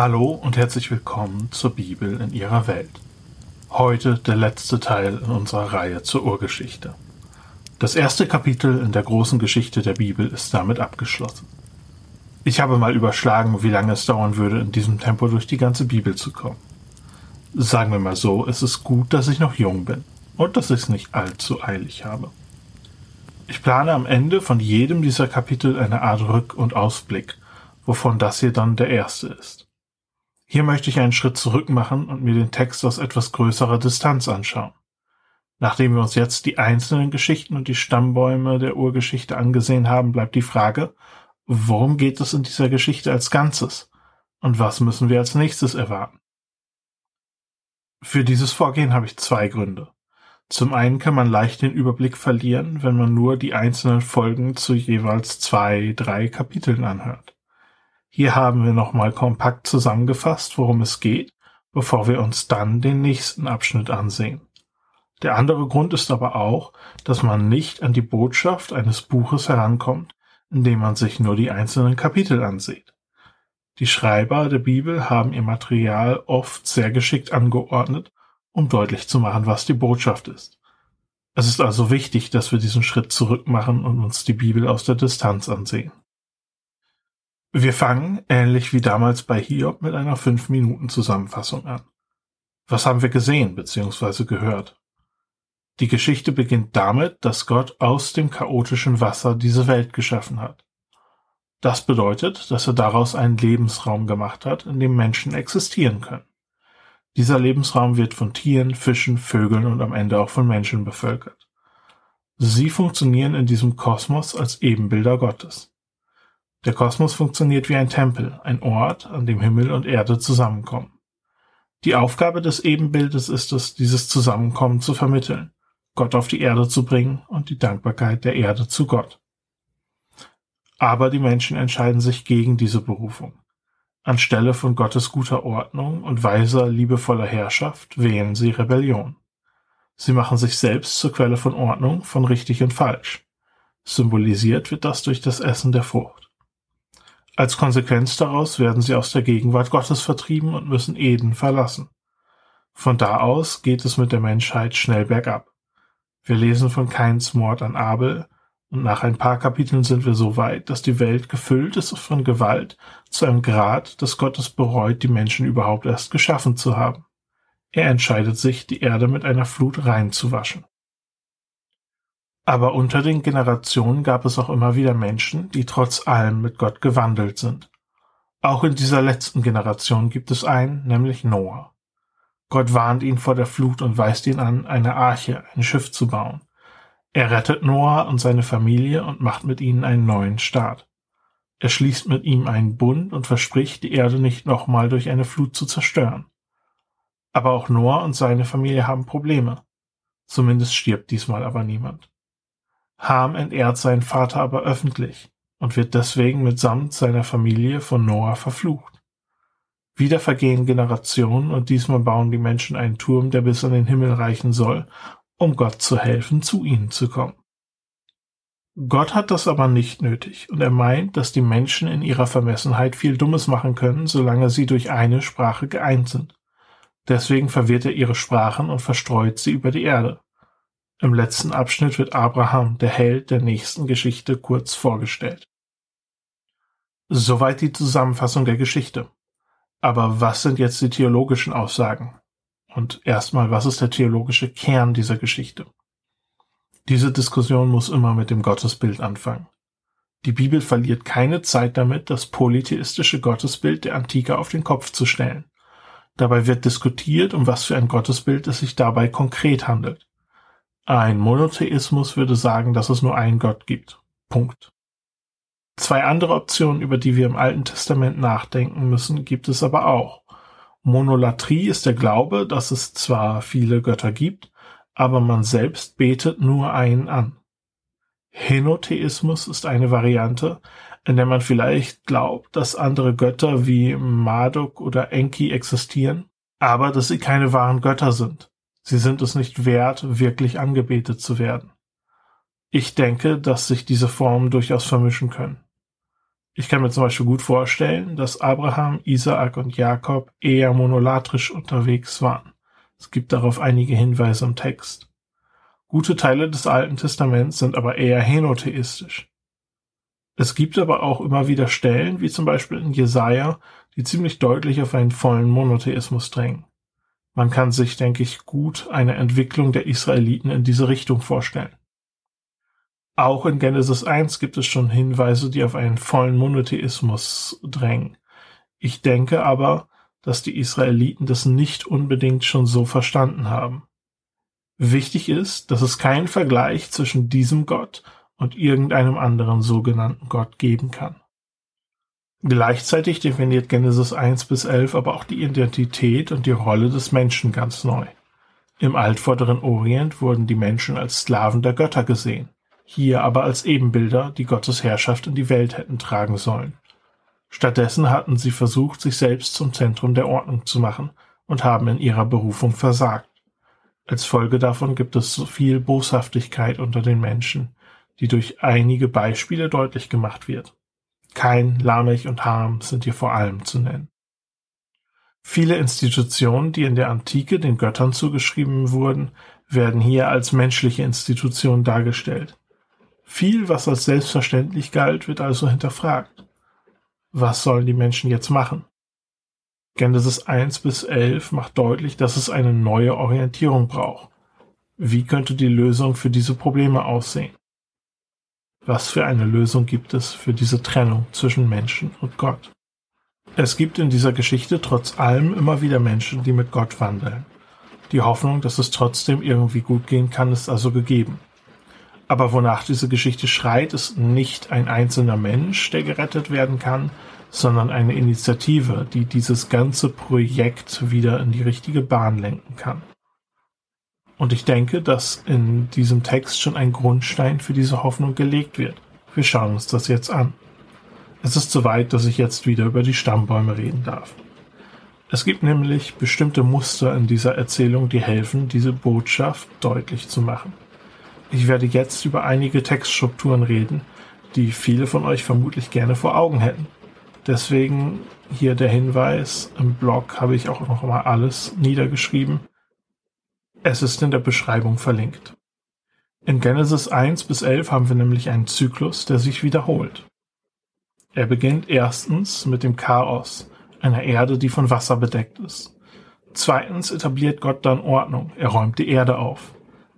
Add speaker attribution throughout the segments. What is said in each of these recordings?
Speaker 1: Hallo und herzlich willkommen zur Bibel in ihrer Welt. Heute der letzte Teil in unserer Reihe zur Urgeschichte. Das erste Kapitel in der großen Geschichte der Bibel ist damit abgeschlossen. Ich habe mal überschlagen, wie lange es dauern würde, in diesem Tempo durch die ganze Bibel zu kommen. Sagen wir mal so, es ist gut, dass ich noch jung bin und dass ich es nicht allzu eilig habe. Ich plane am Ende von jedem dieser Kapitel eine Art Rück- und Ausblick, wovon das hier dann der erste ist. Hier möchte ich einen Schritt zurück machen und mir den Text aus etwas größerer Distanz anschauen. Nachdem wir uns jetzt die einzelnen Geschichten und die Stammbäume der Urgeschichte angesehen haben, bleibt die Frage, worum geht es in dieser Geschichte als Ganzes? Und was müssen wir als nächstes erwarten? Für dieses Vorgehen habe ich zwei Gründe. Zum einen kann man leicht den Überblick verlieren, wenn man nur die einzelnen Folgen zu jeweils zwei, drei Kapiteln anhört. Hier haben wir nochmal kompakt zusammengefasst, worum es geht, bevor wir uns dann den nächsten Abschnitt ansehen. Der andere Grund ist aber auch, dass man nicht an die Botschaft eines Buches herankommt, indem man sich nur die einzelnen Kapitel ansieht. Die Schreiber der Bibel haben ihr Material oft sehr geschickt angeordnet um deutlich zu machen, was die Botschaft ist. Es ist also wichtig, dass wir diesen Schritt zurück machen und uns die Bibel aus der Distanz ansehen. Wir fangen, ähnlich wie damals bei Hiob, mit einer 5-Minuten-Zusammenfassung an. Was haben wir gesehen bzw. gehört? Die Geschichte beginnt damit, dass Gott aus dem chaotischen Wasser diese Welt geschaffen hat. Das bedeutet, dass er daraus einen Lebensraum gemacht hat, in dem Menschen existieren können. Dieser Lebensraum wird von Tieren, Fischen, Vögeln und am Ende auch von Menschen bevölkert. Sie funktionieren in diesem Kosmos als Ebenbilder Gottes. Der Kosmos funktioniert wie ein Tempel, ein Ort, an dem Himmel und Erde zusammenkommen. Die Aufgabe des Ebenbildes ist es, dieses Zusammenkommen zu vermitteln, Gott auf die Erde zu bringen und die Dankbarkeit der Erde zu Gott. Aber die Menschen entscheiden sich gegen diese Berufung. Anstelle von Gottes guter Ordnung und weiser, liebevoller Herrschaft wählen sie Rebellion. Sie machen sich selbst zur Quelle von Ordnung, von richtig und falsch. Symbolisiert wird das durch das Essen der Frucht. Als Konsequenz daraus werden sie aus der Gegenwart Gottes vertrieben und müssen Eden verlassen. Von da aus geht es mit der Menschheit schnell bergab. Wir lesen von Kains Mord an Abel, und nach ein paar Kapiteln sind wir so weit, dass die Welt gefüllt ist von Gewalt zu einem Grad, dass Gott es bereut, die Menschen überhaupt erst geschaffen zu haben. Er entscheidet sich, die Erde mit einer Flut reinzuwaschen. Aber unter den Generationen gab es auch immer wieder Menschen, die trotz allem mit Gott gewandelt sind. Auch in dieser letzten Generation gibt es einen, nämlich Noah. Gott warnt ihn vor der Flut und weist ihn an, eine Arche, ein Schiff zu bauen. Er rettet Noah und seine Familie und macht mit ihnen einen neuen Staat. Er schließt mit ihm einen Bund und verspricht, die Erde nicht nochmal durch eine Flut zu zerstören. Aber auch Noah und seine Familie haben Probleme. Zumindest stirbt diesmal aber niemand. Ham entehrt seinen Vater aber öffentlich und wird deswegen mitsamt seiner Familie von Noah verflucht. Wieder vergehen Generationen und diesmal bauen die Menschen einen Turm, der bis an den Himmel reichen soll um Gott zu helfen, zu ihnen zu kommen. Gott hat das aber nicht nötig und er meint, dass die Menschen in ihrer Vermessenheit viel Dummes machen können, solange sie durch eine Sprache geeint sind. Deswegen verwirrt er ihre Sprachen und verstreut sie über die Erde. Im letzten Abschnitt wird Abraham, der Held der nächsten Geschichte, kurz vorgestellt. Soweit die Zusammenfassung der Geschichte. Aber was sind jetzt die theologischen Aussagen? Und erstmal, was ist der theologische Kern dieser Geschichte? Diese Diskussion muss immer mit dem Gottesbild anfangen. Die Bibel verliert keine Zeit damit, das polytheistische Gottesbild der Antike auf den Kopf zu stellen. Dabei wird diskutiert, um was für ein Gottesbild es sich dabei konkret handelt. Ein Monotheismus würde sagen, dass es nur einen Gott gibt. Punkt. Zwei andere Optionen, über die wir im Alten Testament nachdenken müssen, gibt es aber auch. Monolatrie ist der Glaube, dass es zwar viele Götter gibt, aber man selbst betet nur einen an. Henotheismus ist eine Variante, in der man vielleicht glaubt, dass andere Götter wie Marduk oder Enki existieren, aber dass sie keine wahren Götter sind. Sie sind es nicht wert, wirklich angebetet zu werden. Ich denke, dass sich diese Formen durchaus vermischen können. Ich kann mir zum Beispiel gut vorstellen, dass Abraham, Isaak und Jakob eher monolatrisch unterwegs waren. Es gibt darauf einige Hinweise im Text. Gute Teile des Alten Testaments sind aber eher henotheistisch. Es gibt aber auch immer wieder Stellen, wie zum Beispiel in Jesaja, die ziemlich deutlich auf einen vollen Monotheismus drängen. Man kann sich, denke ich, gut eine Entwicklung der Israeliten in diese Richtung vorstellen. Auch in Genesis 1 gibt es schon Hinweise, die auf einen vollen Monotheismus drängen. Ich denke aber, dass die Israeliten das nicht unbedingt schon so verstanden haben. Wichtig ist, dass es keinen Vergleich zwischen diesem Gott und irgendeinem anderen sogenannten Gott geben kann. Gleichzeitig definiert Genesis 1 bis 11 aber auch die Identität und die Rolle des Menschen ganz neu. Im altvorderen Orient wurden die Menschen als Sklaven der Götter gesehen hier aber als Ebenbilder, die Gottes Herrschaft in die Welt hätten tragen sollen. Stattdessen hatten sie versucht, sich selbst zum Zentrum der Ordnung zu machen und haben in ihrer Berufung versagt. Als Folge davon gibt es so viel Boshaftigkeit unter den Menschen, die durch einige Beispiele deutlich gemacht wird. Kein, Lamech und Ham sind hier vor allem zu nennen. Viele Institutionen, die in der Antike den Göttern zugeschrieben wurden, werden hier als menschliche Institutionen dargestellt. Viel, was als selbstverständlich galt, wird also hinterfragt. Was sollen die Menschen jetzt machen? Genesis 1 bis 11 macht deutlich, dass es eine neue Orientierung braucht. Wie könnte die Lösung für diese Probleme aussehen? Was für eine Lösung gibt es für diese Trennung zwischen Menschen und Gott? Es gibt in dieser Geschichte trotz allem immer wieder Menschen, die mit Gott wandeln. Die Hoffnung, dass es trotzdem irgendwie gut gehen kann, ist also gegeben. Aber wonach diese Geschichte schreit, ist nicht ein einzelner Mensch, der gerettet werden kann, sondern eine Initiative, die dieses ganze Projekt wieder in die richtige Bahn lenken kann. Und ich denke, dass in diesem Text schon ein Grundstein für diese Hoffnung gelegt wird. Wir schauen uns das jetzt an. Es ist soweit, dass ich jetzt wieder über die Stammbäume reden darf. Es gibt nämlich bestimmte Muster in dieser Erzählung, die helfen, diese Botschaft deutlich zu machen. Ich werde jetzt über einige Textstrukturen reden, die viele von euch vermutlich gerne vor Augen hätten. Deswegen hier der Hinweis, im Blog habe ich auch noch mal alles niedergeschrieben. Es ist in der Beschreibung verlinkt. In Genesis 1 bis 11 haben wir nämlich einen Zyklus, der sich wiederholt. Er beginnt erstens mit dem Chaos, einer Erde, die von Wasser bedeckt ist. Zweitens etabliert Gott dann Ordnung, er räumt die Erde auf.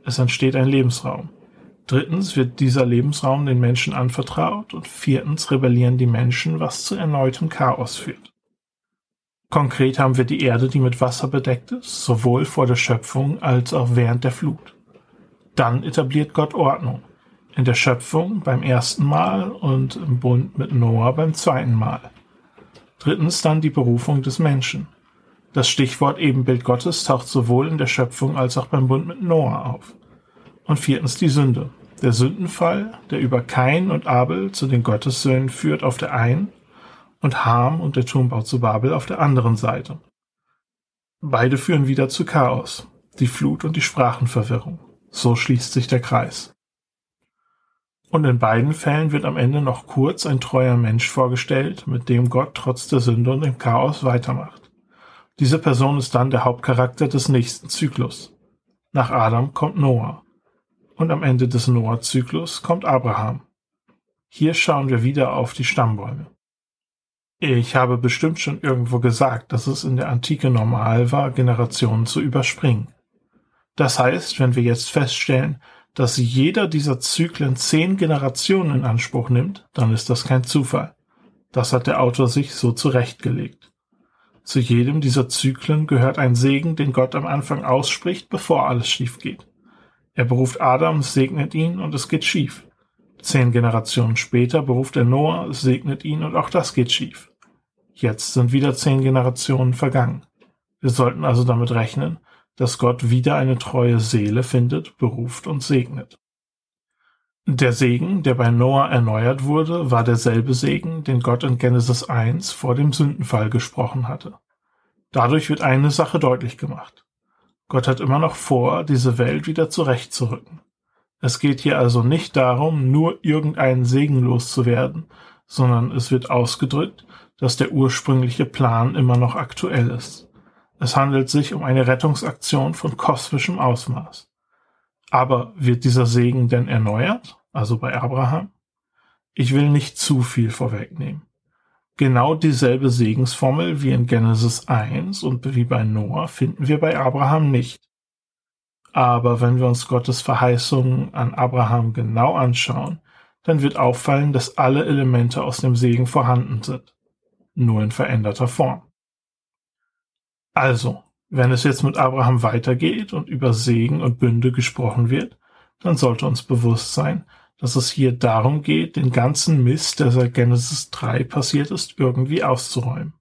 Speaker 1: Es entsteht ein Lebensraum. Drittens wird dieser Lebensraum den Menschen anvertraut und viertens rebellieren die Menschen, was zu erneutem Chaos führt. Konkret haben wir die Erde, die mit Wasser bedeckt ist, sowohl vor der Schöpfung als auch während der Flut. Dann etabliert Gott Ordnung. In der Schöpfung beim ersten Mal und im Bund mit Noah beim zweiten Mal. Drittens dann die Berufung des Menschen. Das Stichwort Ebenbild Gottes taucht sowohl in der Schöpfung als auch beim Bund mit Noah auf. Und viertens die Sünde. Der Sündenfall, der über Kain und Abel zu den Gottessöhnen führt auf der einen und Ham und der Turmbau zu Babel auf der anderen Seite. Beide führen wieder zu Chaos, die Flut und die Sprachenverwirrung. So schließt sich der Kreis. Und in beiden Fällen wird am Ende noch kurz ein treuer Mensch vorgestellt, mit dem Gott trotz der Sünde und dem Chaos weitermacht. Diese Person ist dann der Hauptcharakter des nächsten Zyklus. Nach Adam kommt Noah. Und am Ende des Noah-Zyklus kommt Abraham. Hier schauen wir wieder auf die Stammbäume. Ich habe bestimmt schon irgendwo gesagt, dass es in der Antike normal war, Generationen zu überspringen. Das heißt, wenn wir jetzt feststellen, dass jeder dieser Zyklen zehn Generationen in Anspruch nimmt, dann ist das kein Zufall. Das hat der Autor sich so zurechtgelegt. Zu jedem dieser Zyklen gehört ein Segen, den Gott am Anfang ausspricht, bevor alles schief geht. Er beruft Adam, segnet ihn und es geht schief. Zehn Generationen später beruft er Noah, segnet ihn und auch das geht schief. Jetzt sind wieder zehn Generationen vergangen. Wir sollten also damit rechnen, dass Gott wieder eine treue Seele findet, beruft und segnet. Der Segen, der bei Noah erneuert wurde, war derselbe Segen, den Gott in Genesis 1 vor dem Sündenfall gesprochen hatte. Dadurch wird eine Sache deutlich gemacht. Gott hat immer noch vor, diese Welt wieder zurechtzurücken. Es geht hier also nicht darum, nur irgendeinen Segen loszuwerden, sondern es wird ausgedrückt, dass der ursprüngliche Plan immer noch aktuell ist. Es handelt sich um eine Rettungsaktion von kosmischem Ausmaß. Aber wird dieser Segen denn erneuert, also bei Abraham? Ich will nicht zu viel vorwegnehmen. Genau dieselbe Segensformel wie in Genesis 1 und wie bei Noah finden wir bei Abraham nicht. Aber wenn wir uns Gottes Verheißungen an Abraham genau anschauen, dann wird auffallen, dass alle Elemente aus dem Segen vorhanden sind, nur in veränderter Form. Also, wenn es jetzt mit Abraham weitergeht und über Segen und Bünde gesprochen wird, dann sollte uns bewusst sein, dass es hier darum geht, den ganzen Mist, der seit Genesis 3 passiert ist, irgendwie auszuräumen.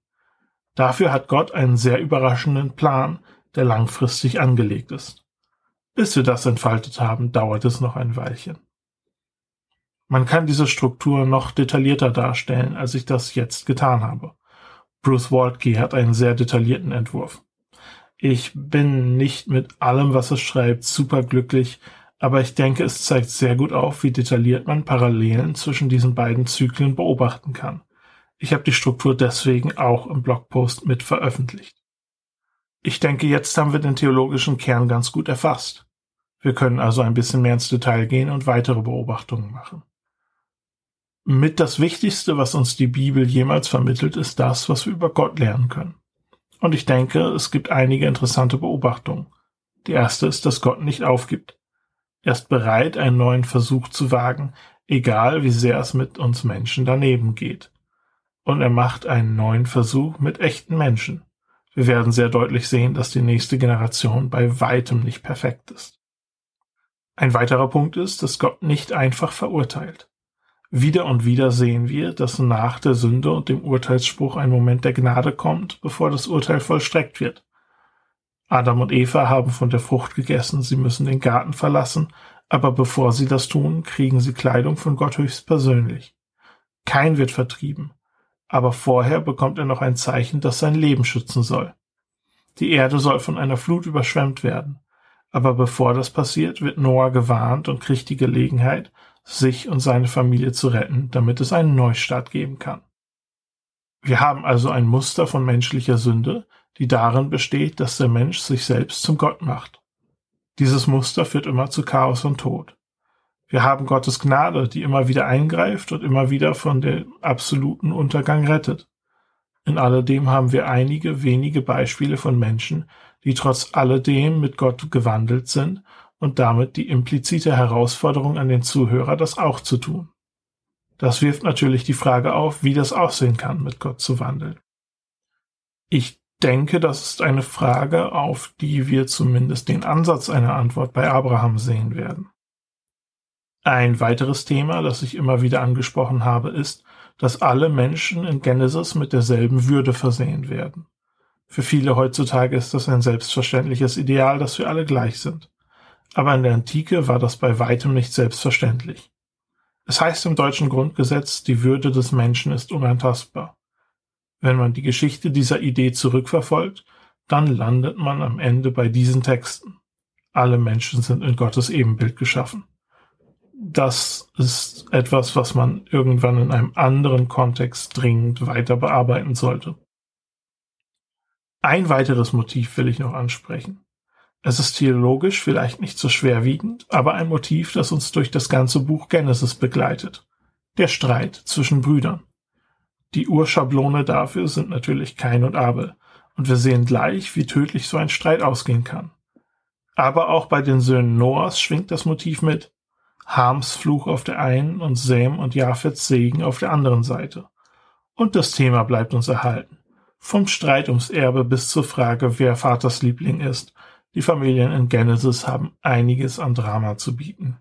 Speaker 1: Dafür hat Gott einen sehr überraschenden Plan, der langfristig angelegt ist. Bis wir das entfaltet haben, dauert es noch ein Weilchen. Man kann diese Struktur noch detaillierter darstellen, als ich das jetzt getan habe. Bruce Waltke hat einen sehr detaillierten Entwurf. Ich bin nicht mit allem, was es schreibt, super glücklich, aber ich denke, es zeigt sehr gut auf, wie detailliert man Parallelen zwischen diesen beiden Zyklen beobachten kann. Ich habe die Struktur deswegen auch im Blogpost mit veröffentlicht. Ich denke, jetzt haben wir den theologischen Kern ganz gut erfasst. Wir können also ein bisschen mehr ins Detail gehen und weitere Beobachtungen machen. Mit das Wichtigste, was uns die Bibel jemals vermittelt, ist das, was wir über Gott lernen können. Und ich denke, es gibt einige interessante Beobachtungen. Die erste ist, dass Gott nicht aufgibt. Er ist bereit, einen neuen Versuch zu wagen, egal wie sehr es mit uns Menschen daneben geht. Und er macht einen neuen Versuch mit echten Menschen. Wir werden sehr deutlich sehen, dass die nächste Generation bei weitem nicht perfekt ist. Ein weiterer Punkt ist, dass Gott nicht einfach verurteilt. Wieder und wieder sehen wir, dass nach der Sünde und dem Urteilsspruch ein Moment der Gnade kommt, bevor das Urteil vollstreckt wird. Adam und Eva haben von der Frucht gegessen, sie müssen den Garten verlassen, aber bevor sie das tun, kriegen sie Kleidung von Gott höchstpersönlich. Kein wird vertrieben, aber vorher bekommt er noch ein Zeichen, das sein Leben schützen soll. Die Erde soll von einer Flut überschwemmt werden, aber bevor das passiert, wird Noah gewarnt und kriegt die Gelegenheit, sich und seine Familie zu retten, damit es einen Neustart geben kann. Wir haben also ein Muster von menschlicher Sünde, die darin besteht, dass der Mensch sich selbst zum Gott macht. Dieses Muster führt immer zu Chaos und Tod. Wir haben Gottes Gnade, die immer wieder eingreift und immer wieder von dem absoluten Untergang rettet. In alledem haben wir einige wenige Beispiele von Menschen, die trotz alledem mit Gott gewandelt sind und damit die implizite Herausforderung an den Zuhörer, das auch zu tun. Das wirft natürlich die Frage auf, wie das aussehen kann, mit Gott zu wandeln. Ich denke, das ist eine Frage, auf die wir zumindest den Ansatz einer Antwort bei Abraham sehen werden. Ein weiteres Thema, das ich immer wieder angesprochen habe, ist, dass alle Menschen in Genesis mit derselben Würde versehen werden. Für viele heutzutage ist das ein selbstverständliches Ideal, dass wir alle gleich sind aber in der Antike war das bei weitem nicht selbstverständlich. Es heißt im deutschen Grundgesetz, die Würde des Menschen ist unantastbar. Wenn man die Geschichte dieser Idee zurückverfolgt, dann landet man am Ende bei diesen Texten. Alle Menschen sind in Gottes Ebenbild geschaffen. Das ist etwas, was man irgendwann in einem anderen Kontext dringend weiter bearbeiten sollte. Ein weiteres Motiv will ich noch ansprechen. Es ist theologisch vielleicht nicht so schwerwiegend, aber ein Motiv, das uns durch das ganze Buch Genesis begleitet. Der Streit zwischen Brüdern. Die Urschablone dafür sind natürlich Kain und Abel, und wir sehen gleich, wie tödlich so ein Streit ausgehen kann. Aber auch bei den Söhnen Noahs schwingt das Motiv mit. Hams Fluch auf der einen und Sam und Japhets Segen auf der anderen Seite. Und das Thema bleibt uns erhalten. Vom Streit ums Erbe bis zur Frage, wer Vaters Liebling ist die Familien in Genesis haben einiges an Drama zu bieten.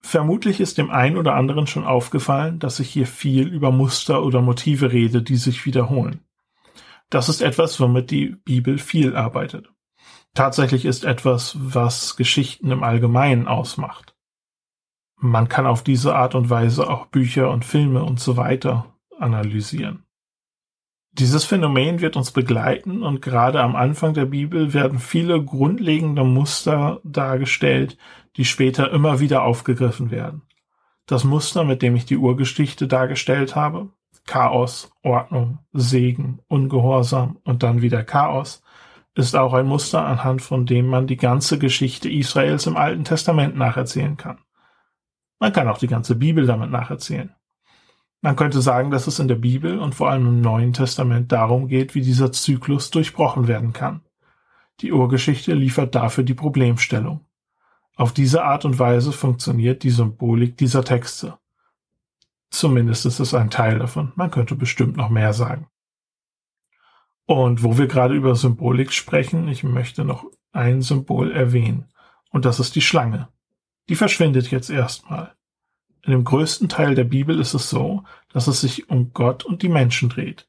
Speaker 1: Vermutlich ist dem einen oder anderen schon aufgefallen, dass ich hier viel über Muster oder Motive rede, die sich wiederholen. Das ist etwas, womit die Bibel viel arbeitet. Tatsächlich ist etwas, was Geschichten im Allgemeinen ausmacht. Man kann auf diese Art und Weise auch Bücher und Filme und so weiter analysieren. Dieses Phänomen wird uns begleiten und gerade am Anfang der Bibel werden viele grundlegende Muster dargestellt, die später immer wieder aufgegriffen werden. Das Muster, mit dem ich die Urgeschichte dargestellt habe, Chaos, Ordnung, Segen, Ungehorsam und dann wieder Chaos, ist auch ein Muster, anhand von dem man die ganze Geschichte Israels im Alten Testament nacherzählen kann. Man kann auch die ganze Bibel damit nacherzählen. Man könnte sagen, dass es in der Bibel und vor allem im Neuen Testament darum geht, wie dieser Zyklus durchbrochen werden kann. Die Urgeschichte liefert dafür die Problemstellung. Auf diese Art und Weise funktioniert die Symbolik dieser Texte. Zumindest ist es ein Teil davon. Man könnte bestimmt noch mehr sagen. Und wo wir gerade über Symbolik sprechen, ich möchte noch ein Symbol erwähnen. Und das ist die Schlange. Die verschwindet jetzt erstmal. In dem größten Teil der Bibel ist es so, dass es sich um Gott und die Menschen dreht.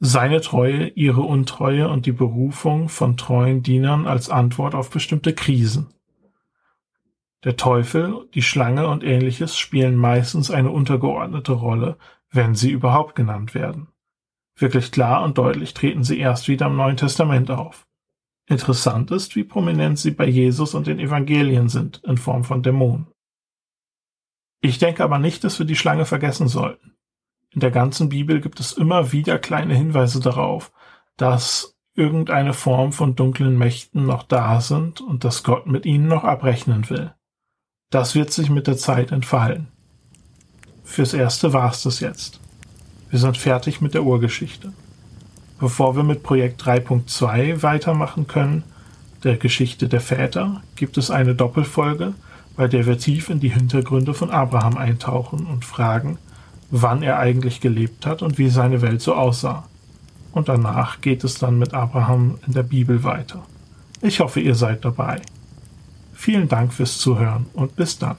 Speaker 1: Seine Treue, ihre Untreue und die Berufung von treuen Dienern als Antwort auf bestimmte Krisen. Der Teufel, die Schlange und ähnliches spielen meistens eine untergeordnete Rolle, wenn sie überhaupt genannt werden. Wirklich klar und deutlich treten sie erst wieder im Neuen Testament auf. Interessant ist, wie prominent sie bei Jesus und den Evangelien sind, in Form von Dämonen. Ich denke aber nicht, dass wir die Schlange vergessen sollten. In der ganzen Bibel gibt es immer wieder kleine Hinweise darauf, dass irgendeine Form von dunklen Mächten noch da sind und dass Gott mit ihnen noch abrechnen will. Das wird sich mit der Zeit entfallen. Fürs Erste war es das jetzt. Wir sind fertig mit der Urgeschichte. Bevor wir mit Projekt 3.2 weitermachen können, der Geschichte der Väter, gibt es eine Doppelfolge, bei der wir tief in die Hintergründe von Abraham eintauchen und fragen, wann er eigentlich gelebt hat und wie seine Welt so aussah. Und danach geht es dann mit Abraham in der Bibel weiter. Ich hoffe, ihr seid dabei. Vielen Dank fürs Zuhören und bis dann.